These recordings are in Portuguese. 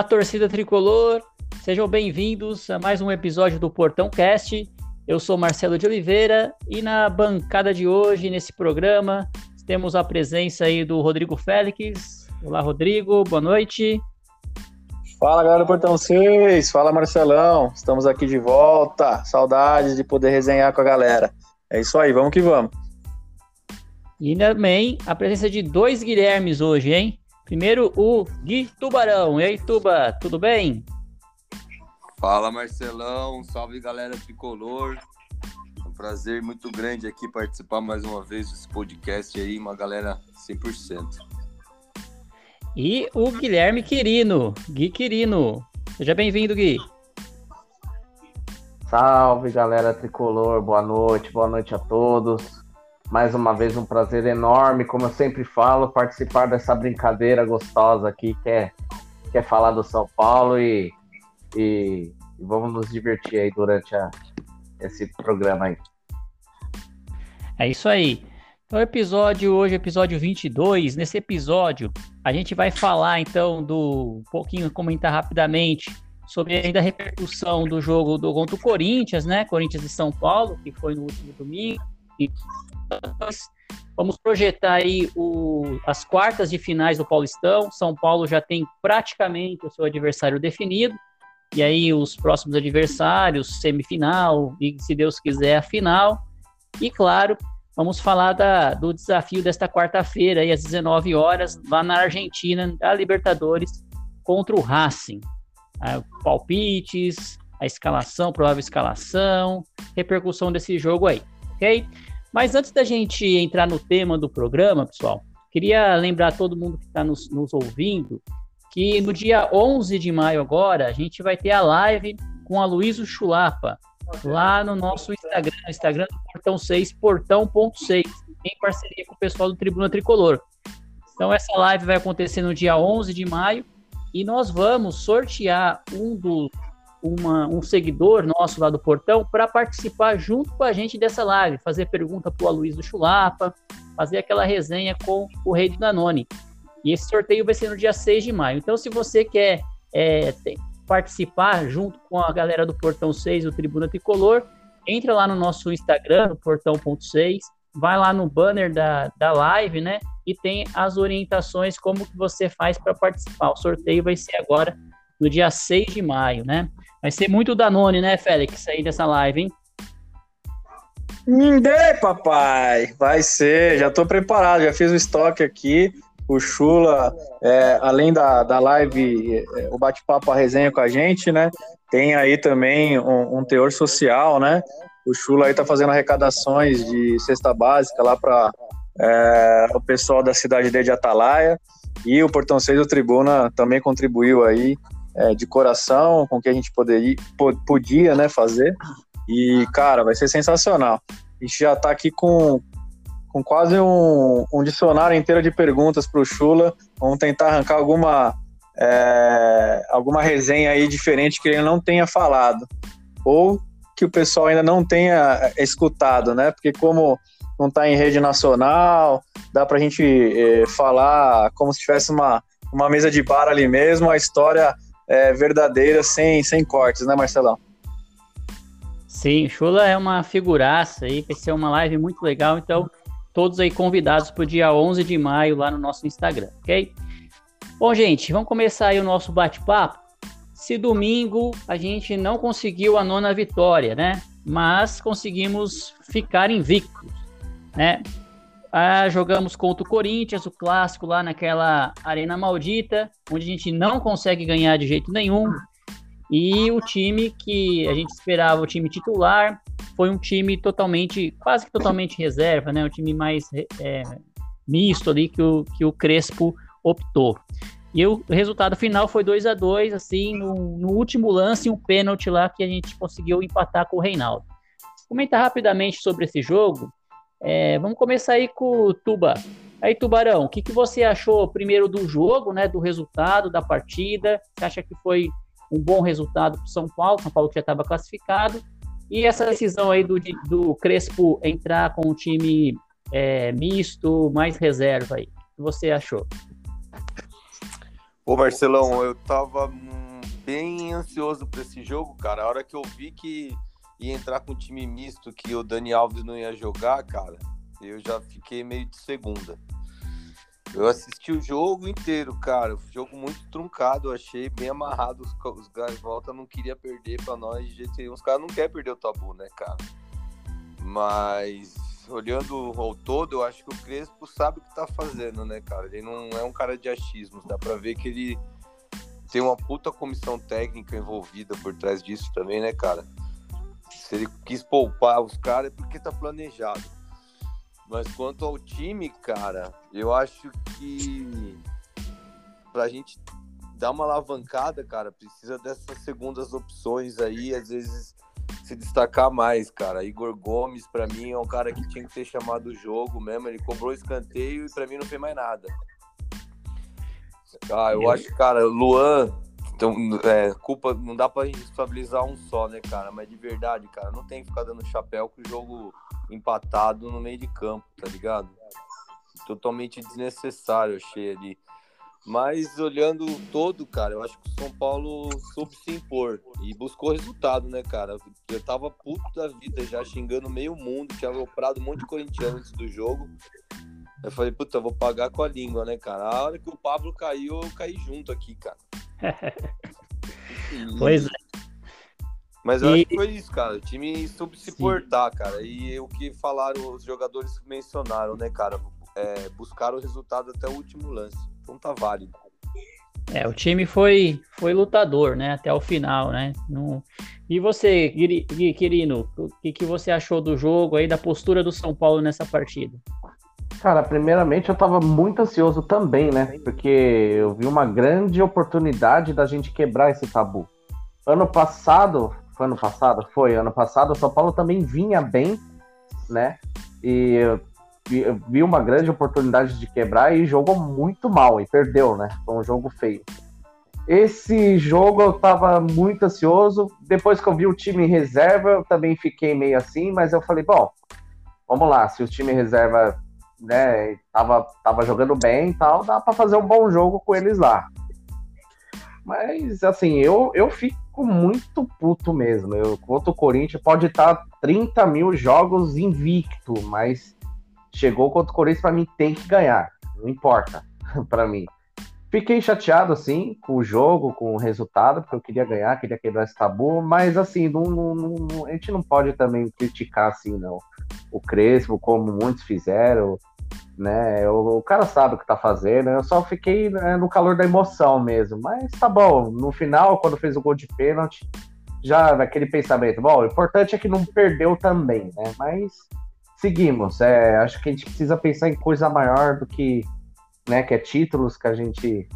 Olá, torcida tricolor. Sejam bem-vindos a mais um episódio do Portão Cast. Eu sou Marcelo de Oliveira e na bancada de hoje, nesse programa, temos a presença aí do Rodrigo Félix. Olá, Rodrigo, boa noite. Fala, galera do Portão 6. Fala, Marcelão. Estamos aqui de volta. Saudades de poder resenhar com a galera. É isso aí, vamos que vamos. E também a presença de dois Guilhermes hoje, hein? Primeiro, o Gui Tubarão. E aí, Tuba, tudo bem? Fala Marcelão, salve galera tricolor. É um prazer muito grande aqui participar mais uma vez desse podcast aí, uma galera 100%. E o Guilherme Quirino, Gui Quirino. Seja bem-vindo, Gui. Salve galera tricolor, boa noite, boa noite a todos. Mais uma vez um prazer enorme, como eu sempre falo, participar dessa brincadeira gostosa aqui que é, que é falar do São Paulo e e, e vamos nos divertir aí durante a, esse programa aí. É isso aí. Então, episódio hoje, episódio 22. Nesse episódio, a gente vai falar então do um pouquinho, comentar rapidamente sobre ainda a repercussão do jogo do contra o Corinthians, né? Corinthians e São Paulo, que foi no último domingo. E vamos projetar aí o, as quartas de finais do Paulistão. São Paulo já tem praticamente o seu adversário definido. E aí os próximos adversários, semifinal e, se Deus quiser, a final. E claro, vamos falar da, do desafio desta quarta-feira, às 19 horas, lá na Argentina, da Libertadores, contra o Racing. Ah, palpites, a escalação, provável escalação, repercussão desse jogo aí, ok? Mas antes da gente entrar no tema do programa, pessoal, queria lembrar todo mundo que está nos, nos ouvindo que no dia 11 de maio agora, a gente vai ter a live com a Luísa Chulapa, lá no nosso Instagram, Instagram do Portão 6, portão.6, em parceria com o pessoal do Tribuna Tricolor. Então essa live vai acontecer no dia 11 de maio e nós vamos sortear um do uma, um seguidor nosso lá do Portão para participar junto com a gente dessa live, fazer pergunta para o Aloysio Chulapa, fazer aquela resenha com o Rei do Danone. E esse sorteio vai ser no dia 6 de maio. Então, se você quer é, participar junto com a galera do Portão 6, o Tribuna Tricolor, entra lá no nosso Instagram, no portão.6, vai lá no banner da, da live, né? E tem as orientações como que você faz para participar. O sorteio vai ser agora no dia 6 de maio, né? Vai ser muito Danone, né, Félix, aí dessa live, hein? Mindê, papai! Vai ser, já estou preparado, já fiz o estoque aqui o Chula, é, além da, da live, é, o bate-papo, a resenha com a gente, né? Tem aí também um, um teor social, né? O Chula aí tá fazendo arrecadações de cesta básica lá para é, o pessoal da cidade de Atalaia. E o Portão 6 do Tribuna também contribuiu aí é, de coração com o que a gente poderia, podia né, fazer. E, cara, vai ser sensacional. A gente já está aqui com, com quase um, um dicionário inteiro de perguntas para o Chula. Vamos tentar arrancar alguma, é, alguma resenha aí diferente que ele não tenha falado. Ou que o pessoal ainda não tenha escutado, né? Porque como não está em rede nacional, dá para a gente é, falar como se tivesse uma, uma mesa de bar ali mesmo, a história é, verdadeira, sem, sem cortes, né, Marcelão? Sim, Chula é uma figuraça aí, vai ser uma live muito legal, então todos aí convidados para o dia 11 de maio lá no nosso Instagram, ok? Bom, gente, vamos começar aí o nosso bate-papo. Se domingo a gente não conseguiu a nona vitória, né? Mas conseguimos ficar invictos, né? Ah, jogamos contra o Corinthians, o clássico lá naquela arena maldita, onde a gente não consegue ganhar de jeito nenhum. E o time que a gente esperava, o time titular, foi um time totalmente, quase que totalmente reserva, né? Um time mais é, misto ali que o, que o Crespo optou. E o resultado final foi 2 a 2 assim, no, no, último lance, um pênalti lá que a gente conseguiu empatar com o Reinaldo. comentar rapidamente sobre esse jogo. É, vamos começar aí com o Tuba. Aí, Tubarão, o que, que você achou primeiro do jogo, né? Do resultado da partida? Você acha que foi um bom resultado para o São Paulo? São Paulo que já estava classificado. E essa decisão aí do, do Crespo entrar com um time é, misto, mais reserva aí. O que você achou? Ô Marcelão, eu tava bem ansioso para esse jogo, cara. A hora que eu vi que ia entrar com um time misto, que o Dani Alves não ia jogar, cara, eu já fiquei meio de segunda. Eu assisti o jogo inteiro, cara. Jogo muito truncado, achei bem amarrado. Os, os volta não queria perder para nós de jeito nenhum. Os caras não querem perder o tabu, né, cara? Mas olhando ao todo, eu acho que o Crespo sabe o que tá fazendo, né, cara? Ele não é um cara de achismos, dá pra ver que ele tem uma puta comissão técnica envolvida por trás disso também, né, cara? Se ele quis poupar os caras é porque tá planejado. Mas quanto ao time, cara, eu acho que pra gente dar uma alavancada, cara, precisa dessas segundas opções aí, às vezes se destacar mais, cara. Igor Gomes, para mim, é um cara que tinha que ter chamado o jogo mesmo. Ele cobrou escanteio e para mim não fez mais nada. Ah, eu acho, cara, Luan, então, é, culpa, não dá pra estabilizar um só, né, cara? Mas de verdade, cara, não tem que ficar dando chapéu com o jogo empatado no meio de campo, tá ligado? Totalmente desnecessário, achei ali. Mas olhando todo, cara, eu acho que o São Paulo soube se impor e buscou resultado, né, cara? Eu tava puto da vida já, xingando meio mundo, tinha aloprado um monte de corintiano antes do jogo. Eu falei, puta, eu vou pagar com a língua, né, cara? A hora que o Pablo caiu, eu caí junto aqui, cara. Pois é. Mas eu e... acho que foi isso, cara. O time soube se Sim. portar, cara. E o que falaram, os jogadores mencionaram, né, cara? É, buscaram o resultado até o último lance. Então tá válido. É, o time foi, foi lutador, né, até o final, né? No... E você, Quirino, o que, que você achou do jogo aí, da postura do São Paulo nessa partida? Cara, primeiramente eu tava muito ansioso também, né? Porque eu vi uma grande oportunidade da gente quebrar esse tabu. Ano passado, foi ano passado? Foi, ano passado o São Paulo também vinha bem, né? E eu vi uma grande oportunidade de quebrar e jogou muito mal e perdeu, né? Foi um jogo feio. Esse jogo eu tava muito ansioso. Depois que eu vi o time reserva, eu também fiquei meio assim, mas eu falei, bom, vamos lá, se o time reserva né, tava, tava jogando bem e tal, dá para fazer um bom jogo com eles lá. Mas, assim, eu, eu fico muito puto mesmo. Eu, contra o Corinthians, pode estar 30 mil jogos invicto, mas chegou contra o Corinthians, para mim tem que ganhar. Não importa, para mim. Fiquei chateado, assim, com o jogo, com o resultado, porque eu queria ganhar, queria quebrar esse tabu, mas, assim, não, não, não, a gente não pode também criticar, assim, não. O Crespo, como muitos fizeram, né? O, o, cara sabe o que tá fazendo, eu só fiquei né, no calor da emoção mesmo. Mas tá bom, no final, quando fez o gol de pênalti, já naquele pensamento, bom, o importante é que não perdeu também, né? Mas seguimos. É, acho que a gente precisa pensar em coisa maior do que, né, que é títulos que a gente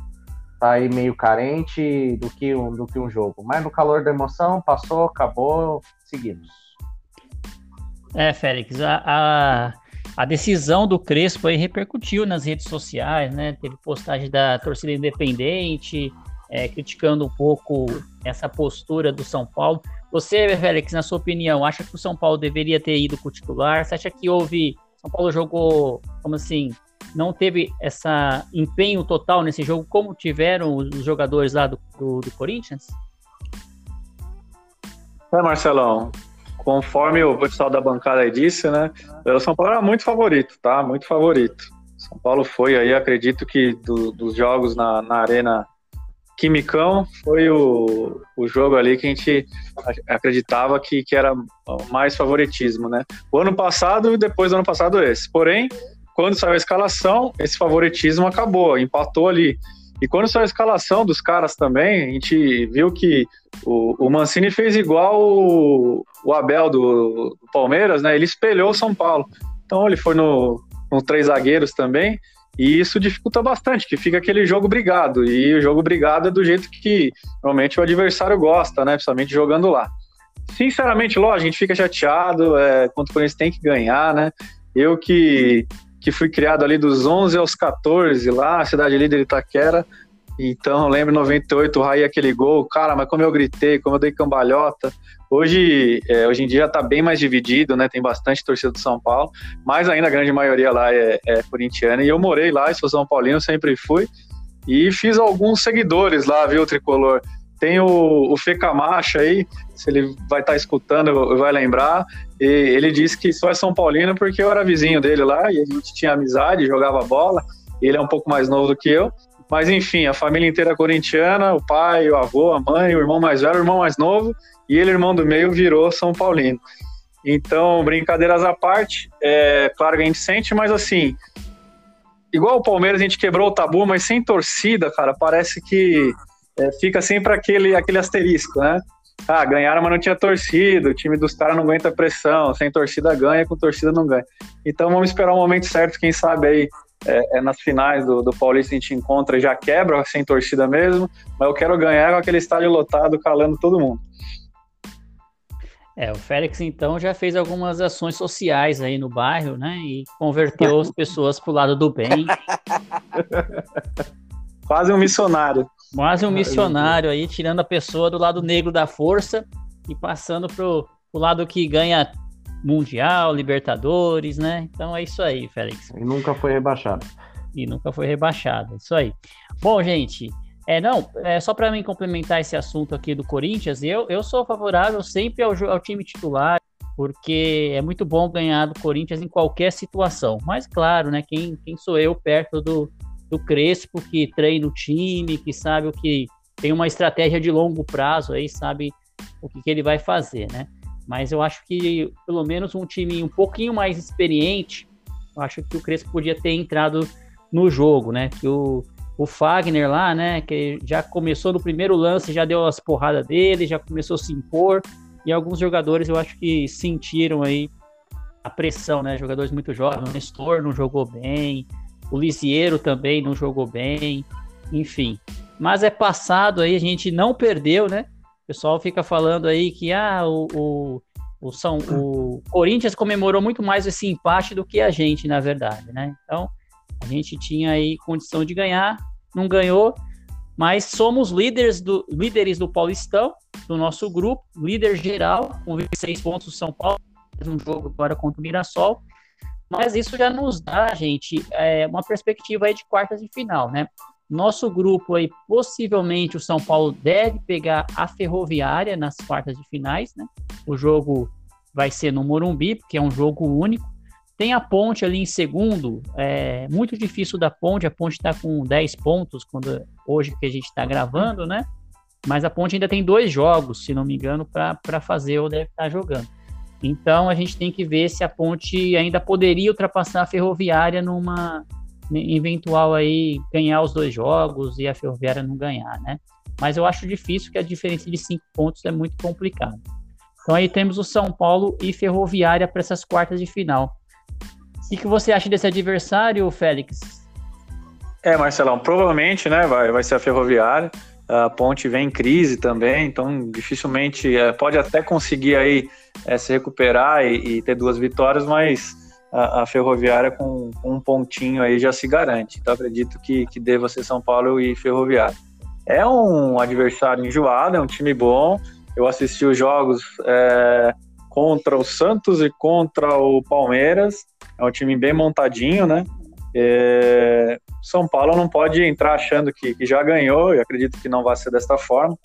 tá aí meio carente do que um, do que um jogo. Mas no calor da emoção, passou, acabou, seguimos. É, Félix, a, a a decisão do Crespo aí repercutiu nas redes sociais, né? Teve postagem da torcida independente, é, criticando um pouco essa postura do São Paulo. Você, Félix, na sua opinião, acha que o São Paulo deveria ter ido com o titular? Você acha que houve. São Paulo jogou, como assim, não teve esse empenho total nesse jogo, como tiveram os jogadores lá do, do, do Corinthians? É, Marcelão, conforme o pessoal da bancada disse, né? O São Paulo era muito favorito, tá? Muito favorito. São Paulo foi aí, acredito que do, dos jogos na, na Arena Quimicão foi o, o jogo ali que a gente acreditava que, que era mais favoritismo, né? O ano passado e depois do ano passado esse. Porém, quando saiu a escalação, esse favoritismo acabou, empatou ali. E quando saiu a escalação dos caras também, a gente viu que o, o Mancini fez igual o, o Abel do, do, Palmeiras, né? Ele espelhou o São Paulo. Então ele foi no, no três zagueiros também, e isso dificulta bastante, que fica aquele jogo brigado. E o jogo brigado é do jeito que normalmente o adversário gosta, né? Principalmente jogando lá. sinceramente, lógico, a gente fica chateado, é, quanto o Corinthians tem que ganhar, né? Eu que, que fui criado ali dos 11 aos 14 lá, cidade líder Itaquera, então, lembro em 98, o Raí aquele gol, cara, mas como eu gritei, como eu dei cambalhota. Hoje, é, hoje em dia já está bem mais dividido, né? Tem bastante torcida do São Paulo, mas ainda a grande maioria lá é, é corintiana. E eu morei lá, sou São Paulino, sempre fui. E fiz alguns seguidores lá, viu, Tricolor? Tem o, o Fê Camacho aí, se ele vai estar tá escutando, vai lembrar. E ele disse que só é São Paulino porque eu era vizinho dele lá e a gente tinha amizade, jogava bola. Ele é um pouco mais novo do que eu. Mas enfim, a família inteira corintiana, o pai, o avô, a mãe, o irmão mais velho, o irmão mais novo, e ele, irmão do meio, virou São Paulino. Então, brincadeiras à parte, é claro que a gente sente, mas assim, igual o Palmeiras, a gente quebrou o tabu, mas sem torcida, cara, parece que é, fica sempre aquele, aquele asterisco, né? Ah, ganharam, mas não tinha torcida, o time dos caras não aguenta pressão, sem torcida ganha, com torcida não ganha. Então vamos esperar o momento certo, quem sabe aí é, é, nas finais do, do Paulista a gente encontra já quebra sem torcida mesmo, mas eu quero ganhar com aquele estádio lotado calando todo mundo. É, o Félix então já fez algumas ações sociais aí no bairro, né? E converteu as pessoas pro lado do bem. Quase um missionário. Quase um missionário aí, tirando a pessoa do lado negro da força e passando pro, pro lado que ganha Mundial, Libertadores, né? Então é isso aí, Félix. E nunca foi rebaixado. E nunca foi rebaixado, isso aí. Bom, gente, é não, é só para mim complementar esse assunto aqui do Corinthians, eu, eu sou favorável sempre ao, ao time titular, porque é muito bom ganhar do Corinthians em qualquer situação. Mas claro, né, quem, quem sou eu perto do, do Crespo, que treina o time, que sabe o que tem uma estratégia de longo prazo aí, sabe o que, que ele vai fazer, né? Mas eu acho que pelo menos um time um pouquinho mais experiente, eu acho que o Crespo podia ter entrado no jogo, né? Que o, o Fagner lá, né? Que já começou no primeiro lance, já deu as porradas dele, já começou a se impor. E alguns jogadores eu acho que sentiram aí a pressão, né? Jogadores muito jovens. O Nestor não jogou bem, o Lisiero também não jogou bem, enfim. Mas é passado aí, a gente não perdeu, né? O pessoal fica falando aí que ah, o, o, o, São, o Corinthians comemorou muito mais esse empate do que a gente, na verdade, né? Então, a gente tinha aí condição de ganhar, não ganhou, mas somos líderes do, líderes do Paulistão, do nosso grupo, líder geral, com 26 pontos do São Paulo, um jogo agora contra o Mirassol. Mas isso já nos dá, gente, é, uma perspectiva aí de quartas de final, né? Nosso grupo aí, possivelmente o São Paulo deve pegar a Ferroviária nas quartas de finais, né? O jogo vai ser no Morumbi, porque é um jogo único. Tem a Ponte ali em segundo, é muito difícil da Ponte, a Ponte está com 10 pontos quando hoje que a gente está gravando, né? Mas a Ponte ainda tem dois jogos, se não me engano, para fazer ou deve estar tá jogando. Então a gente tem que ver se a Ponte ainda poderia ultrapassar a Ferroviária numa eventual aí ganhar os dois jogos e a Ferroviária não ganhar, né? Mas eu acho difícil que a diferença de cinco pontos é muito complicada. Então aí temos o São Paulo e Ferroviária para essas quartas de final. O que, que você acha desse adversário, Félix? É, Marcelão, provavelmente, né, vai, vai ser a Ferroviária. A Ponte vem em crise também, então dificilmente é, pode até conseguir aí é, se recuperar e, e ter duas vitórias, mas a, a Ferroviária com, um pontinho aí já se garante. Então acredito que, que deva ser São Paulo e Ferroviária. É um adversário enjoado, é um time bom. Eu assisti os jogos é, contra o Santos e contra o Palmeiras. É um time bem montadinho, né? É, São Paulo não pode entrar achando que, que já ganhou, e acredito que não vai ser desta forma.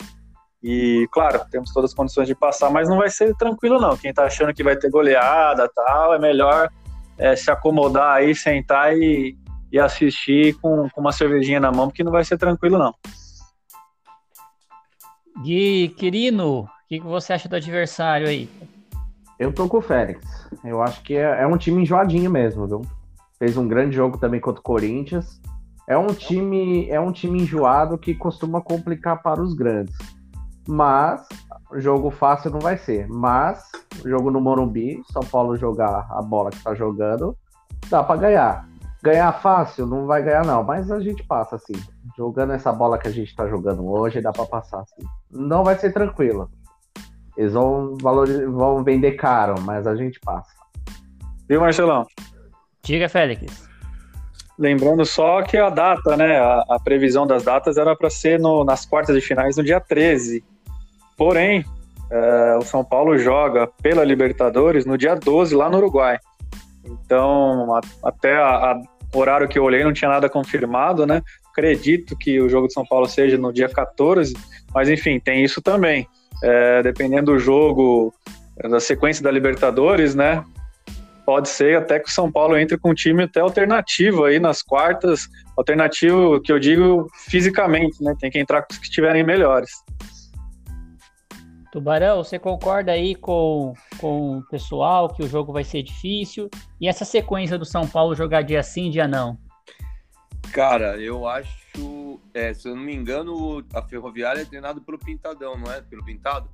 E, claro, temos todas as condições de passar, mas não vai ser tranquilo, não. Quem tá achando que vai ter goleada tal, é melhor é, se acomodar aí, sentar e, e assistir com, com uma cervejinha na mão, porque não vai ser tranquilo, não. Gui, Quirino, o que, que você acha do adversário aí? Eu tô com o Félix. Eu acho que é, é, um time enjoadinho mesmo, viu? Fez um grande jogo também contra o Corinthians. É um time, é um time enjoado que costuma complicar para os grandes. Mas jogo fácil não vai ser. Mas jogo no Morumbi, São Paulo jogar a bola que tá jogando, dá para ganhar. Ganhar fácil, não vai ganhar não, mas a gente passa assim. Jogando essa bola que a gente tá jogando hoje, dá para passar assim. Não vai ser tranquilo. Eles vão, valorizar, vão vender caro, mas a gente passa. Viu, Marcelão? Diga, Félix. Lembrando só que a data, né? A, a previsão das datas era para ser no, nas quartas de finais no dia 13. Porém, é, o São Paulo joga pela Libertadores no dia 12, lá no Uruguai. Então, a, até o horário que eu olhei não tinha nada confirmado, né? Acredito que o jogo de São Paulo seja no dia 14, mas enfim, tem isso também. É, dependendo do jogo, da sequência da Libertadores, né? pode ser até que o São Paulo entre com um time até alternativo aí nas quartas, alternativo que eu digo fisicamente, né? Tem que entrar com os que estiverem melhores. Tubarão, você concorda aí com, com o pessoal que o jogo vai ser difícil? E essa sequência do São Paulo jogar dia sim, dia não? Cara, eu acho. É, se eu não me engano, a Ferroviária é treinado pelo Pintadão, não é? Pelo Pintado?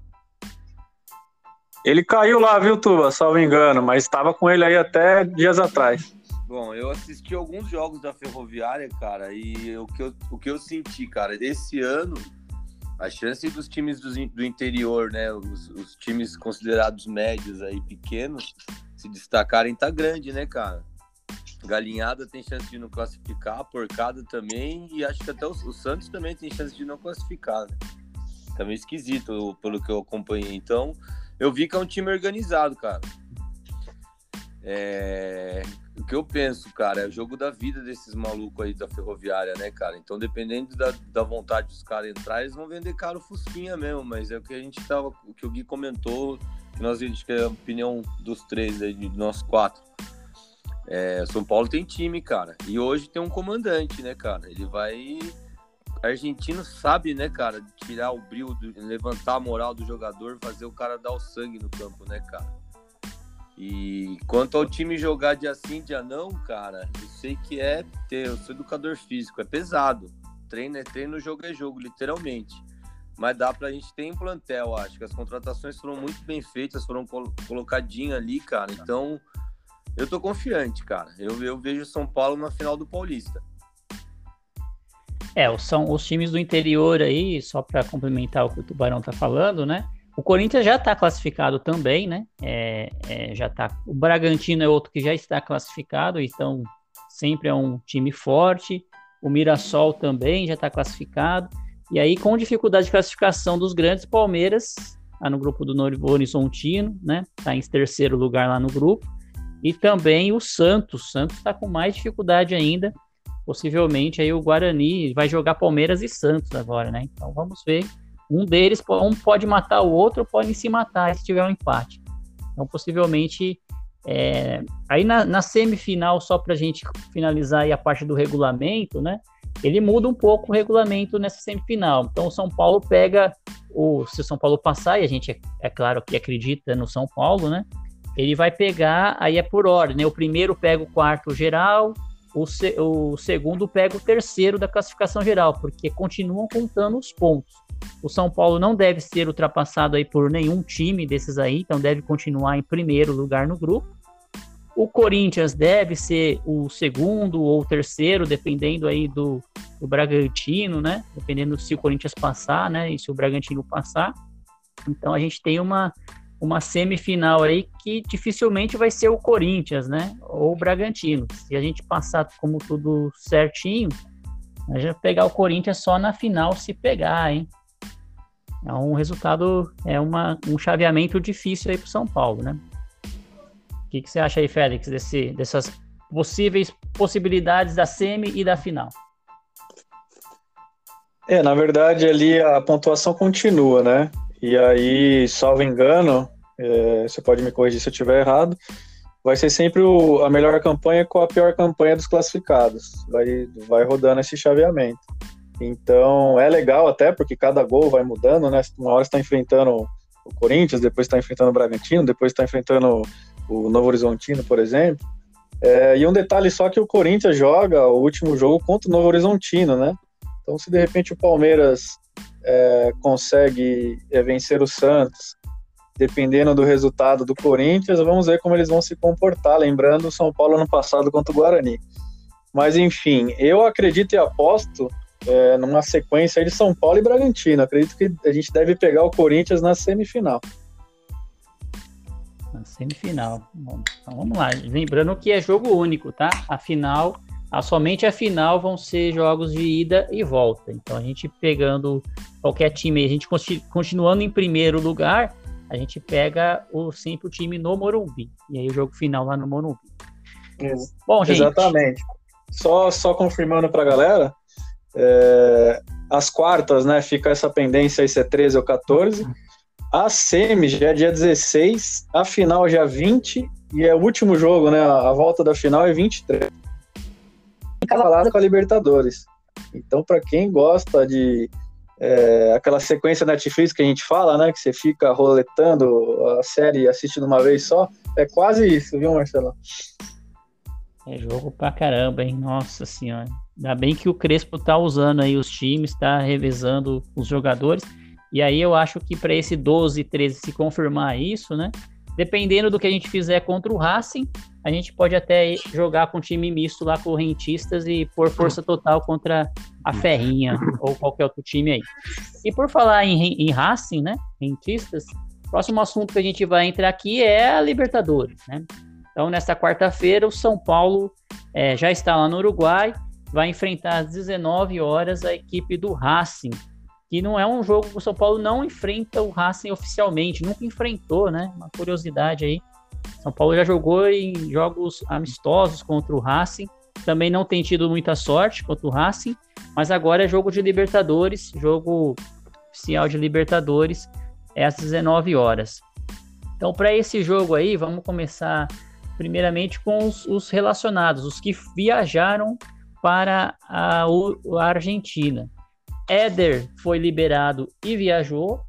Ele caiu lá, viu, Tuba? Salvo engano, mas estava com ele aí até dias atrás. Bom, eu assisti alguns jogos da Ferroviária, cara, e o que eu, o que eu senti, cara, esse ano, a chance dos times do, do interior, né, os, os, times considerados médios aí, pequenos, se destacarem tá grande, né, cara? Galinhada tem chance de não classificar, Porcada também, e acho que até o, o Santos também tem chance de não classificar, né? Tá meio esquisito pelo que eu acompanhei. Então, eu vi que é um time organizado, cara. É... O que eu penso, cara, é o jogo da vida desses malucos aí da ferroviária, né, cara? Então, dependendo da, da vontade dos caras entrar, eles vão vender caro Fusquinha mesmo, mas é o que a gente tava, o que o Gui comentou, que nós acho que é a opinião dos três aí, de nós quatro. É, São Paulo tem time, cara, e hoje tem um comandante, né, cara? Ele vai argentino sabe, né, cara, tirar o brilho, levantar a moral do jogador, fazer o cara dar o sangue no campo, né, cara? E quanto ao time jogar de assim, dia não, cara, eu sei que é ter, eu sou educador físico, é pesado. Treino é treino, jogo é jogo, literalmente. Mas dá pra gente ter em plantel, acho que as contratações foram muito bem feitas, foram col colocadinhas ali, cara. Então, eu tô confiante, cara. Eu, eu vejo São Paulo na final do Paulista. É, são os times do interior aí, só para complementar o que o Tubarão tá falando, né? O Corinthians já está classificado também, né? É, é, já tá. O Bragantino é outro que já está classificado, então sempre é um time forte. O Mirassol também já está classificado. E aí, com dificuldade de classificação dos grandes, Palmeiras tá no grupo do Novo Horizontino, né? Está em terceiro lugar lá no grupo. E também o Santos. O Santos está com mais dificuldade ainda possivelmente aí o Guarani vai jogar Palmeiras e Santos agora, né? Então vamos ver. Um deles, um pode matar o outro, pode se matar se tiver um empate. Então possivelmente é... aí na, na, semifinal, só para a gente finalizar a parte do regulamento, né? Ele muda um pouco o regulamento nessa semifinal. Então o São Paulo pega o se o São Paulo passar e a gente é, é claro que acredita no São Paulo, né? Ele vai pegar, aí é por ordem, né? O primeiro pega o quarto geral, o, se, o segundo pega o terceiro da classificação geral, porque continuam contando os pontos. O São Paulo não deve ser ultrapassado aí por nenhum time desses aí, então deve continuar em primeiro lugar no grupo. O Corinthians deve ser o segundo ou terceiro, dependendo aí do, do Bragantino, né? Dependendo se o Corinthians passar, né? E se o Bragantino passar. Então a gente tem uma, uma semifinal aí que dificilmente vai ser o Corinthians, né? Ou o Bragantino. Se a gente passar como tudo certinho, a gente vai pegar o Corinthians só na final se pegar, hein? É um resultado, é uma, um chaveamento difícil aí para São Paulo, né? O que, que você acha aí, Félix, desse, dessas possíveis possibilidades da semi e da final? É, na verdade ali a pontuação continua, né? E aí, salvo engano, é, você pode me corrigir se eu estiver errado, vai ser sempre o, a melhor campanha com a pior campanha dos classificados. Vai, vai rodando esse chaveamento. Então é legal até porque cada gol vai mudando, né? Uma hora está enfrentando o Corinthians, depois está enfrentando o Bragantino, depois está enfrentando o Novo Horizontino, por exemplo. É, e um detalhe só que o Corinthians joga o último jogo contra o Novo Horizontino, né? Então se de repente o Palmeiras é, consegue é, vencer o Santos, dependendo do resultado do Corinthians, vamos ver como eles vão se comportar. Lembrando o São Paulo no passado contra o Guarani. Mas enfim, eu acredito e aposto é, numa sequência de São Paulo e Bragantino. Acredito que a gente deve pegar o Corinthians na semifinal. Na semifinal. Bom, então vamos lá. Lembrando que é jogo único, tá? A final, a, somente a final vão ser jogos de ida e volta. Então a gente pegando qualquer time, a gente continuando em primeiro lugar, a gente pega o, sempre o time no Morumbi. E aí o jogo final lá no Morumbi. Bom, gente. Exatamente. Só, só confirmando para a galera, é, as quartas, né? Fica essa pendência aí se é 13 ou 14. A semi já é dia 16, a final já é 20 e é o último jogo, né? A volta da final é 23. Falado com a Libertadores. Então, para quem gosta de é, aquela sequência Netflix que a gente fala, né? Que você fica roletando a série assistindo uma vez só, é quase isso, viu, Marcelo? É jogo pra caramba, hein? Nossa senhora. Ainda bem que o Crespo tá usando aí os times, tá revezando os jogadores. E aí eu acho que para esse 12 13 se confirmar isso, né? Dependendo do que a gente fizer contra o Racing, a gente pode até jogar com time misto lá com rentistas e pôr força total contra a Ferrinha ou qualquer outro time aí. E por falar em, em Racing, né? Rentistas, próximo assunto que a gente vai entrar aqui é a Libertadores, né? Então, nesta quarta-feira, o São Paulo é, já está lá no Uruguai, vai enfrentar às 19 horas a equipe do Racing, que não é um jogo que o São Paulo não enfrenta o Racing oficialmente, nunca enfrentou, né? Uma curiosidade aí. São Paulo já jogou em jogos amistosos contra o Racing, também não tem tido muita sorte contra o Racing, mas agora é jogo de Libertadores, jogo oficial de Libertadores, é às 19 horas. Então, para esse jogo aí, vamos começar primeiramente com os, os relacionados, os que viajaram para a, a Argentina. Éder foi liberado e viajou.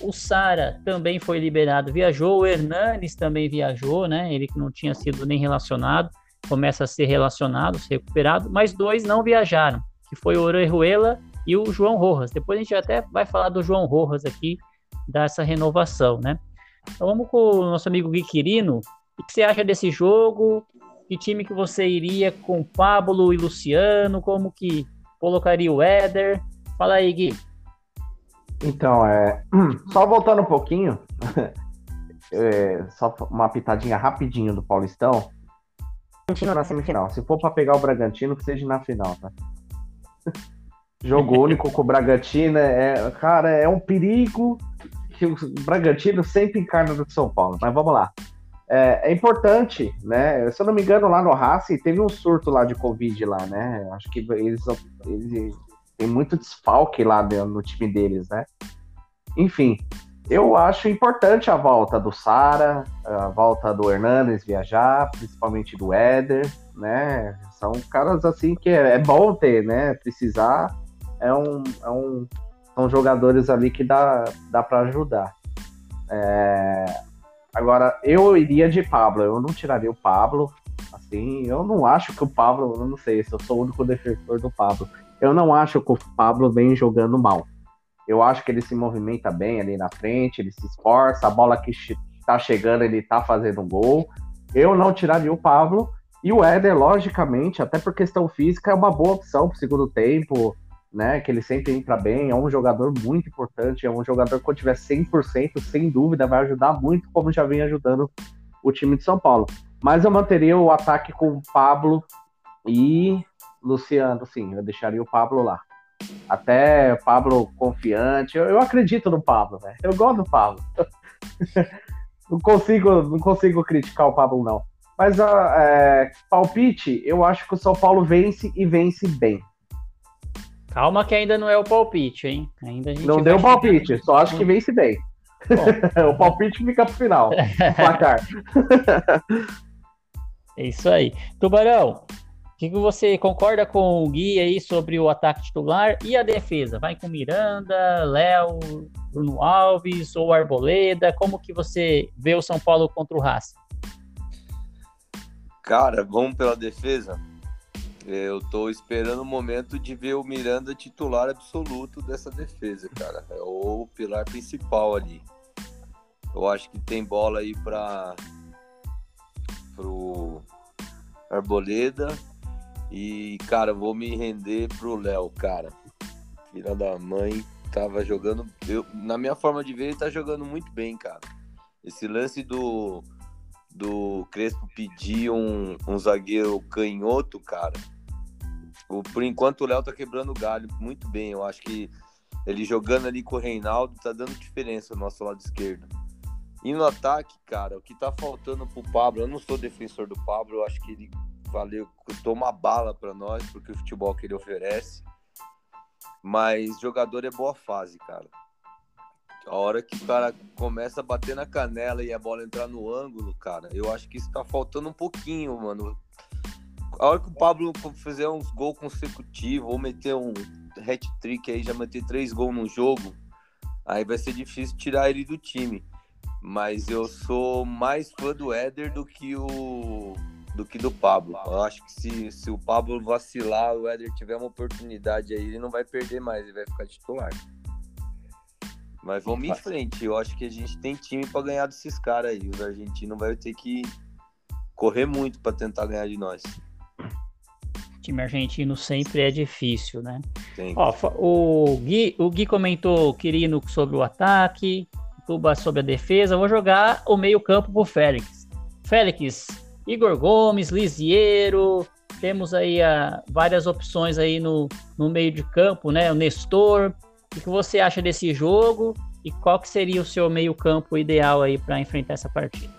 O Sara também foi liberado, viajou. O Hernanes também viajou, né? Ele que não tinha sido nem relacionado, começa a ser relacionado, ser recuperado. Mas dois não viajaram, que foi o Orejuela e o João Rojas. Depois a gente até vai falar do João Rojas aqui, dessa renovação, né? Então vamos com o nosso amigo Gui Quirino, o que você acha desse jogo? Que time que você iria com Pablo e Luciano? Como que colocaria o Éder? Fala aí, Gui. Então, é... só voltando um pouquinho, é... só uma pitadinha rapidinho do Paulistão. Continua na semifinal. Se for para pegar o Bragantino, que seja na final, tá? Jogo único com o Bragantino é, cara, é um perigo que o Bragantino sempre encarna do São Paulo. Mas vamos lá. É, é, importante, né? Se eu não me engano, lá no Racing teve um surto lá de Covid lá, né? Acho que eles, eles tem muito desfalque lá no time deles, né? Enfim, eu acho importante a volta do Sara, a volta do Hernandes viajar, principalmente do Éder, né? São caras assim que é, é bom ter, né? Precisar é um, é um são jogadores ali que dá, dá para ajudar. É, Agora, eu iria de Pablo, eu não tiraria o Pablo. Assim, eu não acho que o Pablo, eu não sei se eu sou o único defensor do Pablo. Eu não acho que o Pablo vem jogando mal. Eu acho que ele se movimenta bem ali na frente, ele se esforça, a bola que tá chegando, ele tá fazendo um gol. Eu não tiraria o Pablo. E o Éder, logicamente, até por questão física, é uma boa opção pro segundo tempo né? Que ele sempre entra bem, é um jogador muito importante, é um jogador que quando tiver 100%, sem dúvida, vai ajudar muito, como já vem ajudando o time de São Paulo. Mas eu manteria o ataque com Pablo e Luciano, sim, eu deixaria o Pablo lá. Até Pablo confiante, eu, eu acredito no Pablo, né? Eu gosto do Pablo. não consigo, não consigo criticar o Pablo não. Mas é, palpite, eu acho que o São Paulo vence e vence bem. Calma que ainda não é o palpite, hein? Ainda não deu palpite, só acho que vence bem. o palpite fica pro final. placar. é isso aí. Tubarão, o que, você concorda com o Gui aí sobre o ataque titular e a defesa? Vai com Miranda, Léo, Bruno Alves ou Arboleda? Como que você vê o São Paulo contra o Racing? Cara, vamos pela defesa. Eu tô esperando o momento de ver o Miranda titular absoluto dessa defesa, cara. É o pilar principal ali. Eu acho que tem bola aí para pro Arboleda e, cara, vou me render pro Léo, cara. Filha da mãe, tava jogando. Eu, na minha forma de ver, ele tá jogando muito bem, cara. Esse lance do, do Crespo pedir um, um zagueiro canhoto, cara, o, por enquanto o Léo tá quebrando o galho muito bem. Eu acho que ele jogando ali com o Reinaldo tá dando diferença no nosso lado esquerdo. E no ataque, cara, o que tá faltando pro Pablo, eu não sou defensor do Pablo, eu acho que ele valeu, custou uma bala para nós, porque o futebol que ele oferece. Mas jogador é boa fase, cara. A hora que o cara começa a bater na canela e a bola entrar no ângulo, cara, eu acho que isso tá faltando um pouquinho, mano. A hora que o Pablo fizer uns gols consecutivos ou meter um hat-trick aí, já meter três gols no jogo, aí vai ser difícil tirar ele do time. Mas eu sou mais fã do Éder do que o do que do Pablo. Eu acho que se, se o Pablo vacilar, o Éder tiver uma oportunidade aí, ele não vai perder mais, ele vai ficar titular. Mas vamos em frente. Eu acho que a gente tem time para ganhar desses caras aí. Os argentinos vai ter que correr muito para tentar ganhar de nós. time argentino sempre é difícil, né? Ó, o, Gui, o Gui comentou, querendo sobre o ataque, Tuba sobre a defesa. vou jogar o meio-campo pro Félix. Félix, Igor Gomes, Lisiero, temos aí a, ah, várias opções aí no, no meio de campo, né? O Nestor, o que você acha desse jogo e qual que seria o seu meio-campo ideal aí para enfrentar essa partida?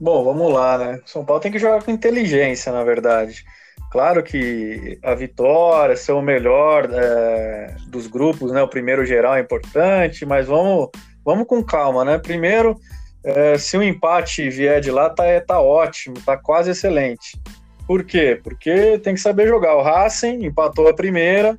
Bom, vamos lá, né? São Paulo tem que jogar com inteligência, na verdade. Claro que a vitória, ser o melhor é, dos grupos, né? O primeiro geral é importante, mas vamos, vamos com calma, né? Primeiro, é, se o empate vier de lá, tá, tá ótimo, tá quase excelente. Por quê? Porque tem que saber jogar. O Racing empatou a primeira,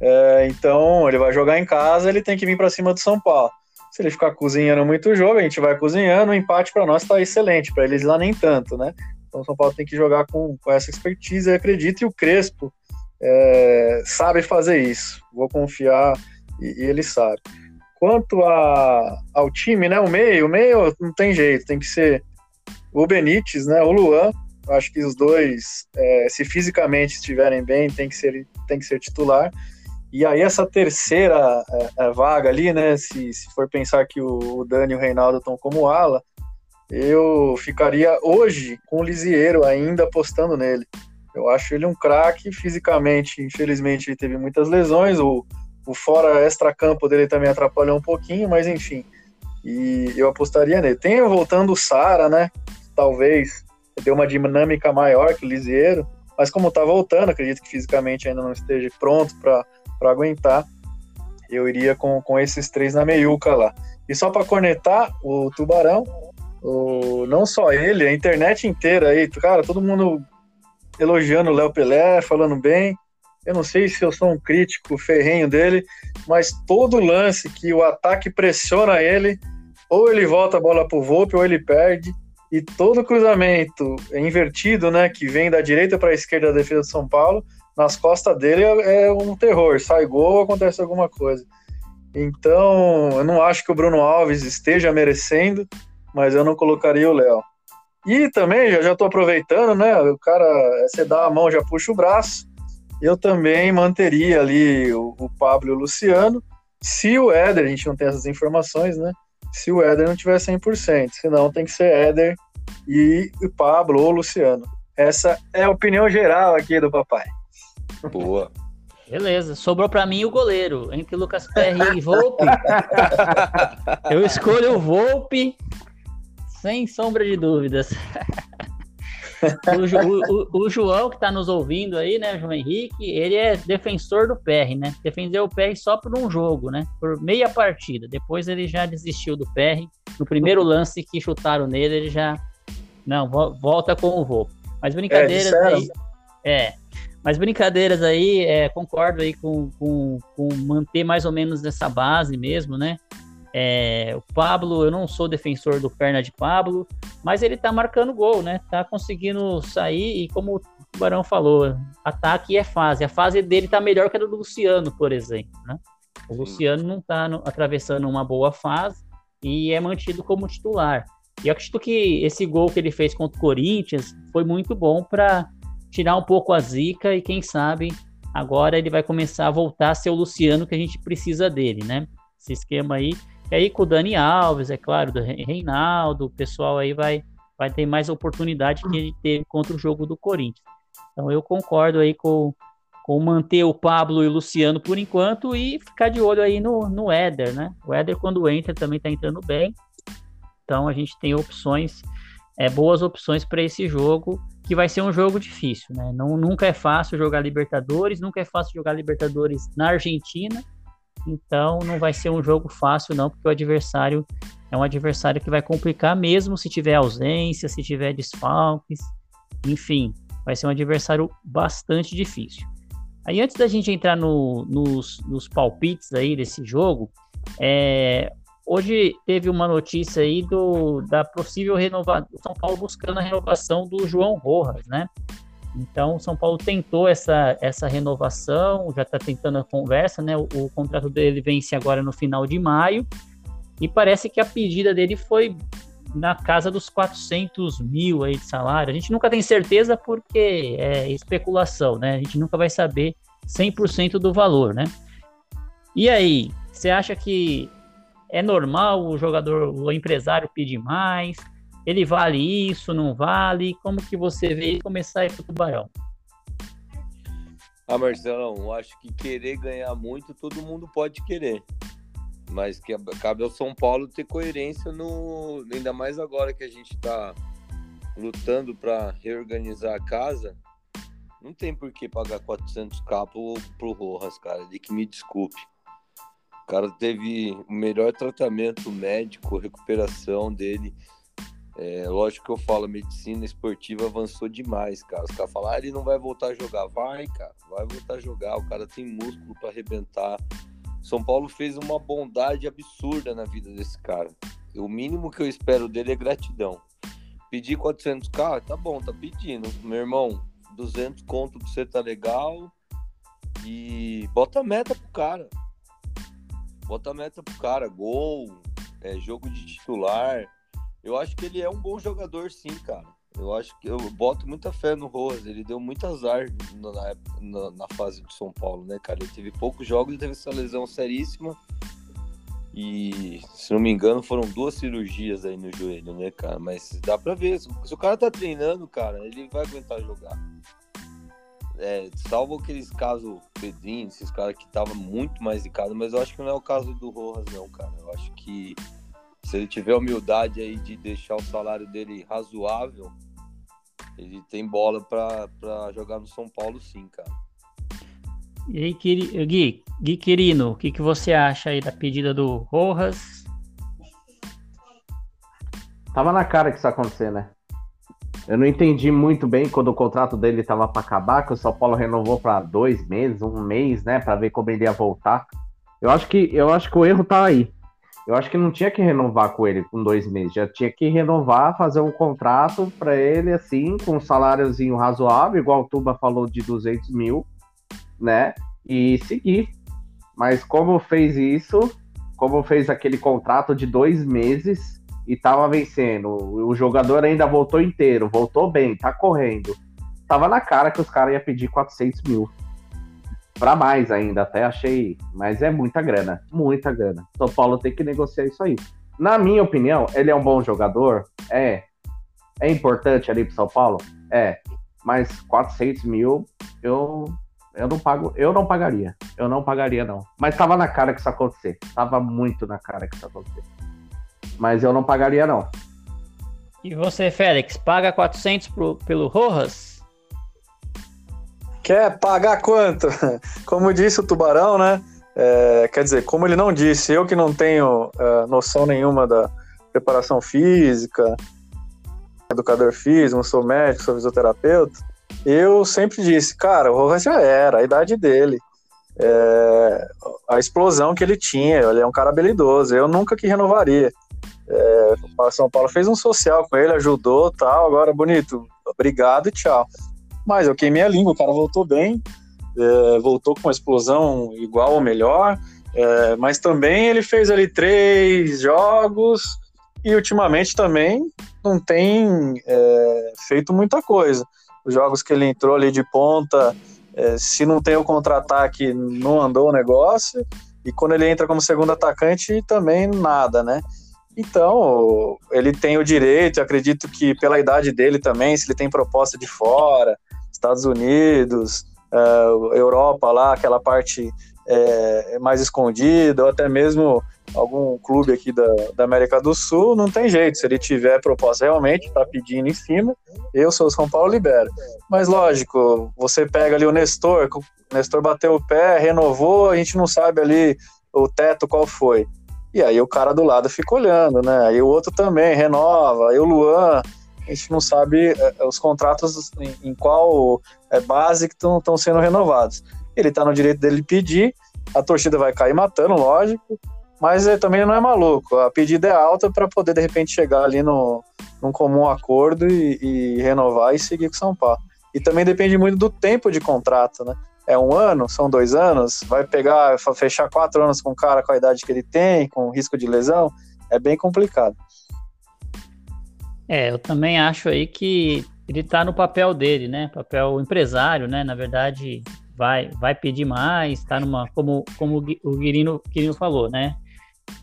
é, então ele vai jogar em casa, ele tem que vir para cima do São Paulo. Se ele ficar cozinhando muito jogo, a gente vai cozinhando, o empate para nós está excelente, para eles lá nem tanto, né? Então o São Paulo tem que jogar com, com essa expertise, eu acredito, e o Crespo é, sabe fazer isso. Vou confiar e, e ele sabe. Quanto a, ao time, né? O meio, o meio não tem jeito, tem que ser o Benítez, né? O Luan. Acho que os dois, é, se fisicamente estiverem bem, tem que ser, tem que ser titular. E aí essa terceira é, é, vaga ali, né, se, se for pensar que o, o Dani e o Reinaldo estão como ala, eu ficaria hoje com o Lisieiro ainda apostando nele. Eu acho ele um craque fisicamente, infelizmente ele teve muitas lesões, o, o fora extra-campo dele também atrapalhou um pouquinho, mas enfim, e eu apostaria nele. Tem voltando o Sara, né, talvez deu uma dinâmica maior que o Lisieiro, mas como tá voltando, acredito que fisicamente ainda não esteja pronto para aguentar, eu iria com, com esses três na meiuca lá. E só para cornetar, o Tubarão, o, não só ele, a internet inteira aí, cara, todo mundo elogiando o Léo Pelé, falando bem. Eu não sei se eu sou um crítico ferrenho dele, mas todo lance que o ataque pressiona ele, ou ele volta a bola pro Volpe ou ele perde. E todo cruzamento invertido, né, que vem da direita para a esquerda da defesa de São Paulo, nas costas dele é, é um terror. Sai gol, acontece alguma coisa. Então, eu não acho que o Bruno Alves esteja merecendo, mas eu não colocaria o Léo. E também, já, tô aproveitando, né? O cara, você dá a mão, já puxa o braço. Eu também manteria ali o, o Pablo e o Luciano, se o Éder, a gente não tem essas informações, né? Se o Éder não tiver 100%, senão tem que ser Éder e o Pablo ou o Luciano. Essa é a opinião geral aqui do papai. Boa. Beleza, sobrou para mim o goleiro, entre Lucas Perry e Volpe. Eu escolho o Volpe, sem sombra de dúvidas. O, o, o, João, que está nos ouvindo aí, né, João Henrique, ele é defensor do PR, né? Defendeu o PR só por um jogo, né? Por meia partida. Depois ele já desistiu do PR. No primeiro lance que chutaram nele, ele já. Não, volta com o Volpe. Mas brincadeiras é, aí. É, mas brincadeiras aí, é, concordo aí com, com, com, manter mais ou menos nessa base mesmo, né? É, o Pablo, eu não sou defensor do perna de Pablo, mas ele tá marcando gol, né? Tá conseguindo sair e como o Barão falou, ataque é fase. A fase dele tá melhor que a do Luciano, por exemplo, né? O Luciano não tá no, atravessando uma boa fase e é mantido como titular. E eu acredito que esse gol que ele fez contra o Corinthians foi muito bom para tirar um pouco a zica e quem sabe agora ele vai começar a voltar a ser o Luciano que a gente precisa dele, né? Esse esquema aí. E aí com o Dani Alves, é claro, do Reinaldo, o pessoal aí vai, vai ter mais oportunidade que ele teve contra o jogo do Corinthians. Então eu concordo aí com, com manter o Pablo e o Luciano por enquanto e ficar de olho aí no, no Éder, né? O Éder quando entra também tá entrando bem. Então a gente tem opções, é, boas opções para esse jogo, que vai ser um jogo difícil, né? Não, nunca é fácil jogar Libertadores, nunca é fácil jogar Libertadores na Argentina. Então não vai ser um jogo fácil, não, porque o adversário é um adversário que vai complicar mesmo se tiver ausência, se tiver desfalques, enfim, vai ser um adversário bastante difícil. Aí antes da gente entrar no, nos, nos, palpites aí desse jogo, é, hoje teve uma notícia aí do, da possível renovação, São Paulo buscando a renovação do João Rojas, né? Então, São Paulo tentou essa, essa renovação, já está tentando a conversa, né? O, o, contrato dele vence agora no final de maio, e parece que a pedida dele foi na casa dos 400 mil aí de salário. A gente nunca tem certeza porque é especulação, né? A gente nunca vai saber 100% do valor, né? E aí, você acha que é normal o jogador, o empresário pedir mais? Ele vale isso, não vale? Como que você vê começar a ir pro Tubarão? Ah, Marcelão, acho que querer ganhar muito, todo mundo pode querer. Mas que cabe ao São Paulo ter coerência no. Ainda mais agora que a gente está lutando para reorganizar a casa. Não tem por que pagar 400k pro, pro Rojas, cara. De que me desculpe. O cara teve o melhor tratamento médico, recuperação dele. É, lógico que eu falo, medicina esportiva avançou demais, cara. Os caras falam, ah, ele não vai voltar a jogar. Vai, cara, vai voltar a jogar. O cara tem músculo para arrebentar. São Paulo fez uma bondade absurda na vida desse cara. O mínimo que eu espero dele é gratidão. Pedir 400k, tá bom, tá pedindo. Meu irmão, 200 conto pra você tá legal. E bota meta pro cara. Bota meta pro cara. Gol, é, jogo de titular. Eu acho que ele é um bom jogador, sim, cara. Eu acho que eu boto muita fé no Rojas. Ele deu muito azar na, na, na fase de São Paulo, né, cara? Ele teve poucos jogos, teve essa lesão seríssima. E, se não me engano, foram duas cirurgias aí no joelho, né, cara? Mas dá pra ver. Se o cara tá treinando, cara, ele vai aguentar jogar. É, salvo aqueles casos Pedrinho, esses caras que tava muito mais de casa, mas eu acho que não é o caso do Rojas, não, cara. Eu acho que se ele tiver humildade aí de deixar o salário dele razoável, ele tem bola para jogar no São Paulo sim, cara. E aí, Gui, Gui Quirino, o que, que você acha aí da pedida do Rojas? Tava na cara que isso ia acontecer, né? Eu não entendi muito bem quando o contrato dele tava para acabar, que o São Paulo renovou para dois meses, um mês, né, para ver como ele ia voltar. Eu acho que eu acho que o erro tá aí. Eu acho que não tinha que renovar com ele com dois meses, já tinha que renovar, fazer um contrato para ele assim, com um saláriozinho razoável, igual o Tuba falou de 200 mil, né? E seguir. Mas como fez isso, como fez aquele contrato de dois meses e tava vencendo, o jogador ainda voltou inteiro, voltou bem, tá correndo. Tava na cara que os caras iam pedir 400 mil para mais ainda, até achei, mas é muita grana, muita grana. São Paulo tem que negociar isso aí. Na minha opinião, ele é um bom jogador, é. É importante ali pro São Paulo, é. Mas 400 mil, eu eu não pago, eu não pagaria, eu não pagaria não. Mas tava na cara que isso acontecer, tava muito na cara que isso acontecer. Mas eu não pagaria não. E você, Félix, paga 400 pro, pelo Rojas? Quer pagar quanto? Como disse o Tubarão, né? É, quer dizer, como ele não disse, eu que não tenho é, noção nenhuma da preparação física, educador físico, não sou médico, sou fisioterapeuta, eu sempre disse, cara, o Rojas já era, a idade dele, é, a explosão que ele tinha, ele é um cara habilidoso, eu nunca que renovaria. É, São Paulo fez um social com ele, ajudou tal, agora bonito, obrigado e tchau. Mas eu queimei a língua, o cara voltou bem, é, voltou com uma explosão igual ou melhor, é, mas também ele fez ali três jogos e ultimamente também não tem é, feito muita coisa. Os jogos que ele entrou ali de ponta, é, se não tem o contra-ataque, não andou o negócio. E quando ele entra como segundo atacante, também nada, né? Então, ele tem o direito, acredito que pela idade dele também, se ele tem proposta de fora, Estados Unidos, uh, Europa lá, aquela parte é, mais escondida, ou até mesmo algum clube aqui da, da América do Sul, não tem jeito. Se ele tiver proposta realmente, está pedindo em cima, eu sou São Paulo, libero. Mas lógico, você pega ali o Nestor, o Nestor bateu o pé, renovou, a gente não sabe ali o teto qual foi. E aí o cara do lado fica olhando, né? Aí o outro também renova, aí o Luan, a gente não sabe é, os contratos em, em qual é, base que estão sendo renovados. Ele está no direito dele pedir, a torcida vai cair matando, lógico, mas ele também não é maluco. A pedida é alta para poder, de repente, chegar ali no, num comum acordo e, e, renovar e seguir com São Paulo. E também depende muito do tempo de contrato, né? É um ano, são dois anos, vai pegar, fechar quatro anos com um cara com a idade que ele tem, com risco de lesão, é bem complicado. É, eu também acho aí que ele tá no papel dele, né? Papel empresário, né? Na verdade, vai, vai pedir mais, tá numa. Como, como o Guirino, Guirino falou, né?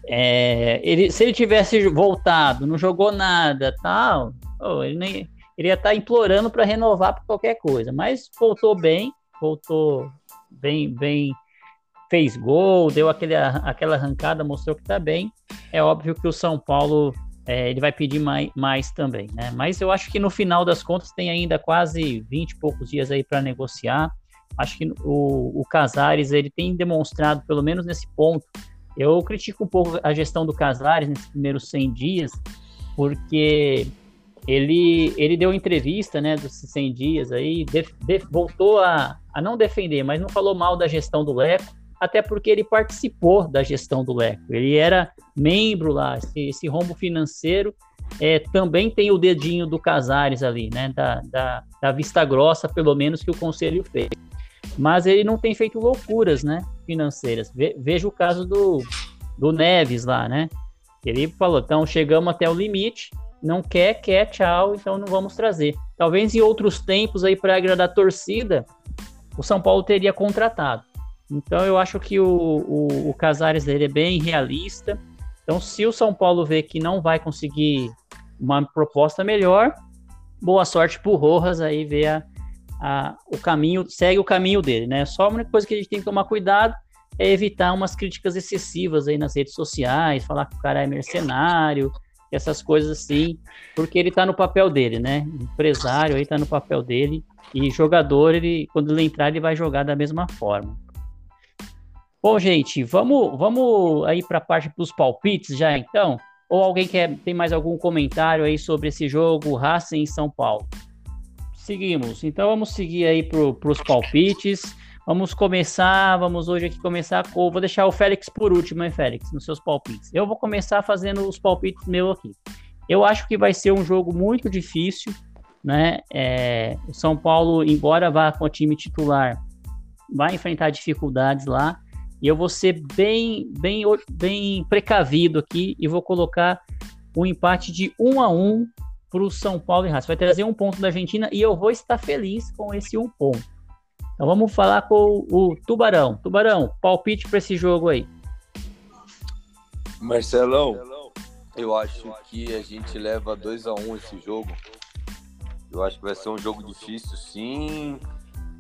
É, ele, se ele tivesse voltado, não jogou nada, tal, oh, ele, nem, ele ia estar tá implorando para renovar por qualquer coisa. Mas voltou bem, voltou bem, bem, fez gol, deu aquele, aquela arrancada, mostrou que está bem. É óbvio que o São Paulo é, ele vai pedir mais, mais também, né? Mas eu acho que no final das contas tem ainda quase 20 e poucos dias aí para negociar. Acho que o, o Casares ele tem demonstrado, pelo menos nesse ponto, eu critico um pouco a gestão do Casares nesses primeiros 100 dias, porque ele, ele deu entrevista, né, dos 100 dias aí, de, de, voltou a, a não defender, mas não falou mal da gestão do Leco, até porque ele participou da gestão do Leco. Ele era membro lá, esse, esse rombo financeiro é, também tem o dedinho do Casares ali, né, da, da, da vista grossa, pelo menos, que o conselho fez mas ele não tem feito loucuras, né, financeiras. Ve veja o caso do, do Neves lá, né? Ele falou, então chegamos até o limite, não quer, quer, tchau, então não vamos trazer. Talvez em outros tempos aí para agradar a torcida, o São Paulo teria contratado. Então eu acho que o, o, o Casares é bem realista. Então se o São Paulo vê que não vai conseguir uma proposta melhor, boa sorte pro Rojas aí ver a, a, o caminho, segue o caminho dele, né? Só a única coisa que a gente tem que tomar cuidado é evitar umas críticas excessivas aí nas redes sociais, falar que o cara é mercenário, essas coisas assim, porque ele tá no papel dele, né? Empresário aí tá no papel dele e jogador, ele quando ele entrar ele vai jogar da mesma forma. Bom, gente, vamos vamos aí para a parte dos palpites já então? Ou alguém quer tem mais algum comentário aí sobre esse jogo Racing em São Paulo? Seguimos. Então vamos seguir aí para os palpites. Vamos começar, vamos hoje aqui começar com. Vou deixar o Félix por último, hein, Félix, nos seus palpites. Eu vou começar fazendo os palpites meus aqui. Eu acho que vai ser um jogo muito difícil, né? É, o São Paulo, embora vá com o time titular, vai enfrentar dificuldades lá. E eu vou ser bem, bem, bem precavido aqui e vou colocar um empate de 1 a 1 para o São Paulo e Racing. Vai trazer um ponto da Argentina e eu vou estar feliz com esse um ponto. Então vamos falar com o, Tubarão. Tubarão, palpite para esse jogo aí. Marcelão, eu acho que a gente leva 2 a 1 um esse jogo. Eu acho que vai ser um jogo difícil, sim,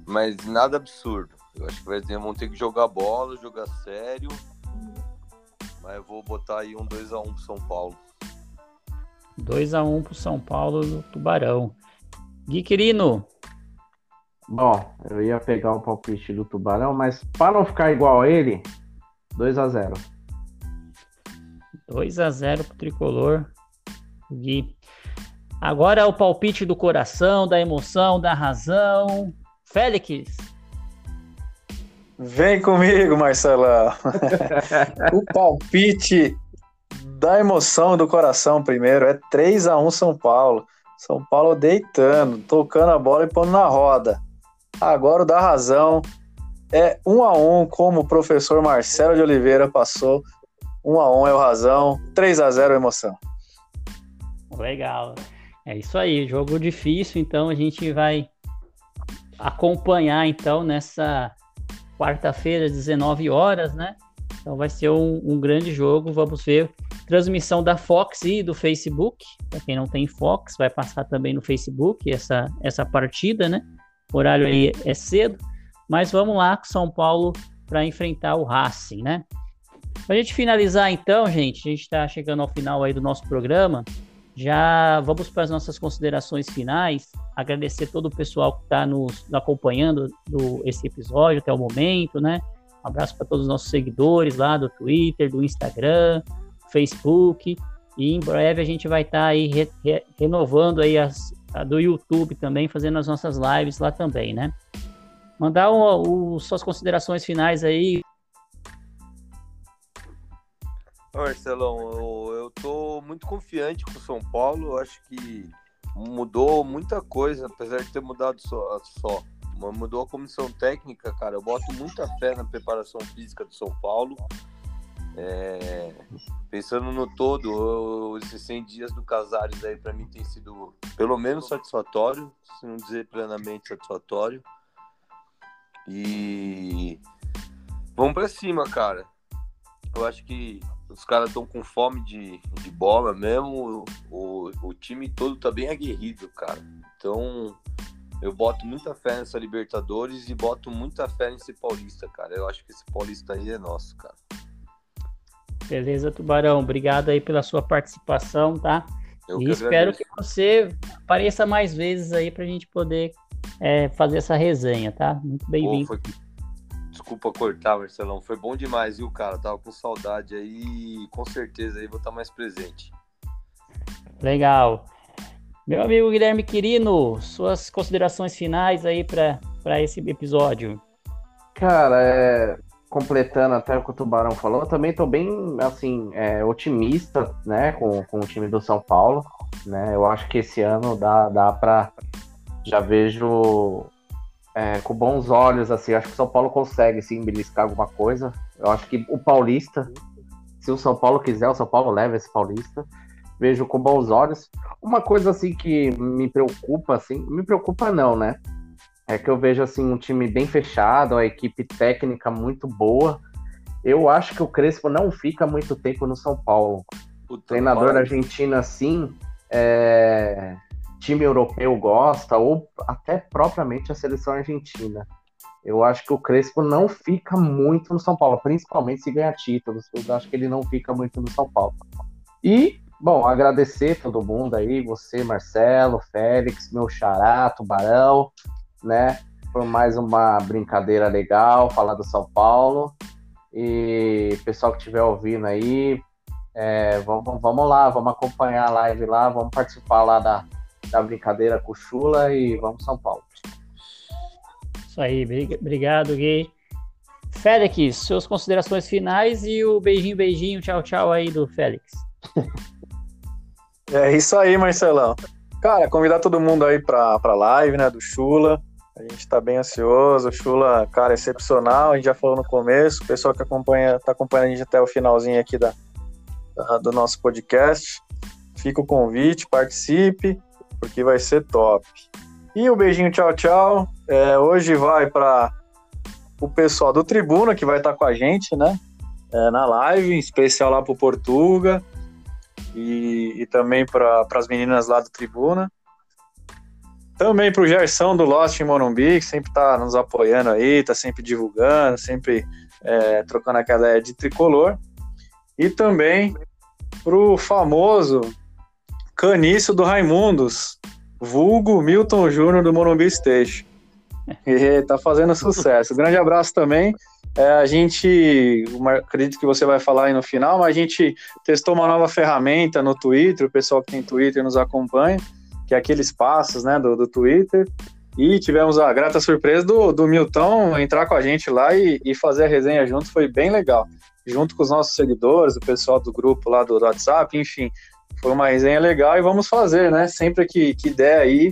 mas nada absurdo. Eu acho que vai ter, vão ter que jogar bola, jogar sério. Mas eu vou botar aí um 2 a 1 um pro São Paulo. 2 a 1 pro São Paulo no Tubarão. Gui Quirino. Bom, eu ia pegar o palpite do Tubarão, mas para não ficar igual a ele, 2 a 0 2 a 0 pro Tricolor. Gui. Agora é o palpite do coração, da emoção, da razão. Félix. Vem comigo, Marcelão. o palpite da emoção do coração primeiro. É 3 a 1 São Paulo. São Paulo deitando, tocando a bola e pondo na roda. Agora o da razão é 1 a 1 como o professor Marcelo de Oliveira passou. 1 a 1 é o razão, 3 a 0 é emoção. Legal. É isso aí, jogo difícil, então a gente vai acompanhar então nessa quarta-feira, 19 horas, né? Então vai ser um, um grande jogo. Vamos ver transmissão da Fox e do Facebook. Para quem não tem Fox, vai passar também no Facebook essa, essa partida, né? O horário aí é cedo. Mas vamos lá com São Paulo para enfrentar o Racing, né? Para a gente finalizar, então, gente, a gente está chegando ao final aí do nosso programa. Já vamos para as nossas considerações finais. Agradecer todo o pessoal que está nos acompanhando do, esse episódio até o momento, né? Um abraço para todos os nossos seguidores lá do Twitter, do Instagram, Facebook. E em breve a gente vai estar tá aí re, re, renovando aí as a do YouTube também, fazendo as nossas lives lá também, né? Mandar o, o suas considerações finais aí. Marcelão, eu, eu tô muito confiante com o São Paulo. Eu acho que mudou muita coisa, apesar de ter mudado só, só mudou a comissão técnica, cara. Eu boto muita fé na preparação física do São Paulo. É, pensando no todo, eu, esses 100 dias do Casares aí para mim tem sido pelo menos satisfatório, se não dizer plenamente satisfatório. E vamos para cima, cara. Eu acho que os caras estão com fome de, de bola mesmo. O, o, o time todo tá bem aguerrido, cara. Então, eu boto muita fé nessa Libertadores e boto muita fé nesse Paulista, cara. Eu acho que esse Paulista aí é nosso, cara. Beleza, Tubarão. Obrigado aí pela sua participação, tá? Eu e que espero que você apareça mais vezes aí pra gente poder é, fazer essa resenha, tá? Muito bem-vindo. Desculpa cortar, Marcelão. Foi bom demais, viu, cara? Tava com saudade aí com certeza aí vou estar mais presente. Legal. Meu amigo Guilherme Quirino, suas considerações finais aí para esse episódio. Cara, é, completando até o que o Tubarão falou, eu também estou bem, assim, é, otimista, né, com, com o time do São Paulo, né, eu acho que esse ano dá, dá para, já vejo é, com bons olhos, assim, acho que o São Paulo consegue, sim, beliscar alguma coisa, eu acho que o Paulista, se o São Paulo quiser, o São Paulo leva esse Paulista, vejo com bons olhos. Uma coisa assim que me preocupa, assim, me preocupa não, né? É que eu vejo assim um time bem fechado, a equipe técnica muito boa. Eu acho que o Crespo não fica muito tempo no São Paulo. O treinador argentino assim, é... time europeu gosta ou até propriamente a seleção argentina. Eu acho que o Crespo não fica muito no São Paulo, principalmente se ganhar títulos. Eu acho que ele não fica muito no São Paulo. E Bom, agradecer todo mundo aí, você, Marcelo, Félix, meu xará, Tubarão, né? Foi mais uma brincadeira legal, falar do São Paulo. E pessoal que estiver ouvindo aí, é, vamos, vamos lá, vamos acompanhar a live lá, vamos participar lá da, da brincadeira com o Chula e vamos São Paulo. Isso aí, obrigado, Gui. Félix, suas considerações finais e o beijinho, beijinho, tchau, tchau aí do Félix. É isso aí, Marcelão. Cara, convidar todo mundo aí pra, pra live, né, do Chula. A gente tá bem ansioso. O Chula, cara, excepcional. A gente já falou no começo. O pessoal que acompanha, tá acompanhando a gente até o finalzinho aqui da, da do nosso podcast. Fica o convite, participe, porque vai ser top. E o um beijinho, tchau, tchau. É, hoje vai para o pessoal do Tribuna, que vai estar tá com a gente, né? É, na live, em especial lá pro Portuga e, e também para as meninas lá do Tribuna. Também para o Gerson do Lost em Morumbi, que sempre está nos apoiando aí, está sempre divulgando, sempre é, trocando aquela ideia de tricolor. E também para o famoso Canício do Raimundos, vulgo Milton Júnior do Morumbi Station. E tá fazendo sucesso. Grande abraço também é, a gente, acredito que você vai falar aí no final, mas a gente testou uma nova ferramenta no Twitter, o pessoal que tem Twitter nos acompanha, que é aqueles passos né, do, do Twitter, e tivemos a grata surpresa do, do Milton entrar com a gente lá e, e fazer a resenha junto, foi bem legal. Junto com os nossos seguidores, o pessoal do grupo lá do, do WhatsApp, enfim, foi uma resenha legal e vamos fazer, né? Sempre que, que der aí,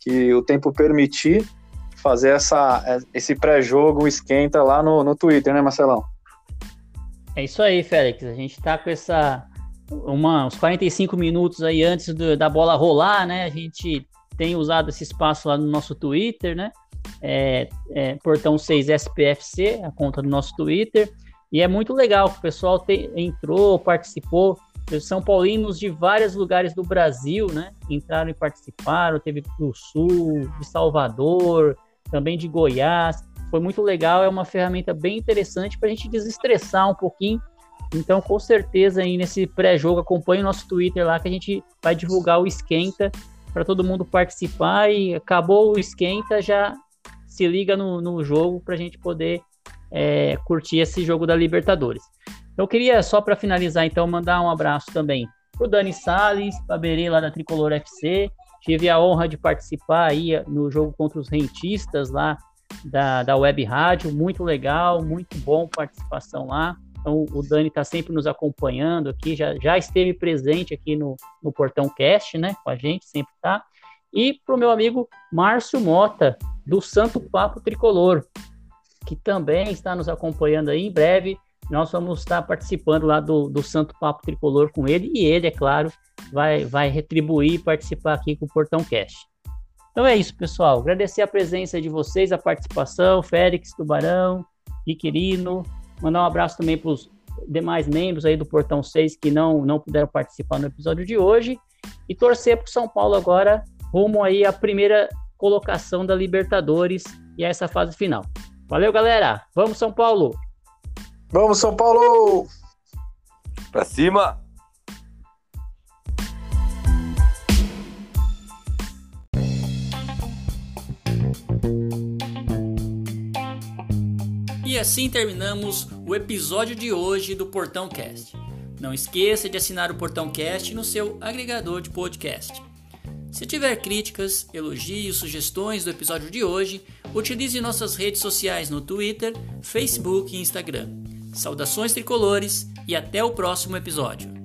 que o tempo permitir, fazer essa, esse pré-jogo esquenta lá no, no Twitter, né, Marcelão? É isso aí, Félix. A gente tá com essa. Uma, uns 45 minutos aí antes do, da bola rolar, né? A gente tem usado esse espaço lá no nosso Twitter, né? É, é, Portão 6 SPFC, a conta do nosso Twitter. E é muito legal que o pessoal te, entrou, participou. São Paulinos de vários lugares do Brasil, né? Entraram e participaram. Teve do Sul, de Salvador, também de Goiás. Foi muito legal. É uma ferramenta bem interessante para a gente desestressar um pouquinho. Então, com certeza, aí nesse pré-jogo, acompanhe o nosso Twitter lá que a gente vai divulgar o esquenta para todo mundo participar. E acabou o esquenta, já se liga no, no jogo para a gente poder é, curtir esse jogo da Libertadores. Eu queria, só para finalizar, então, mandar um abraço também para o Dani Salles, para Berê lá da Tricolor FC. Tive a honra de participar aí no jogo contra os rentistas lá da, da Web Rádio. Muito legal, muito bom participação lá. Então, o Dani está sempre nos acompanhando aqui, já, já esteve presente aqui no, no Portão Cast, né? Com a gente, sempre tá. E para o meu amigo Márcio Mota, do Santo Papo Tricolor que também está nos acompanhando aí em breve. Nós vamos estar participando lá do, do Santo Papo Tricolor com ele e ele, é claro, vai, vai retribuir e participar aqui com o Portão Cast. Então é isso, pessoal. Agradecer a presença de vocês, a participação, Félix, Tubarão, Riquirino. Mandar um abraço também para os demais membros aí do Portão 6 que não, não puderam participar no episódio de hoje. E torcer para o São Paulo agora rumo aí à primeira colocação da Libertadores e a essa fase final. Valeu, galera. Vamos, São Paulo. Vamos, São Paulo. Pra cima. E assim terminamos o episódio de hoje do Portão Cast. Não esqueça de assinar o Portão Cast no seu agregador de podcast. Se tiver críticas, elogios, sugestões do episódio de hoje, utilize nossas redes sociais no Twitter, Facebook e Instagram. Saudações tricolores e até o próximo episódio.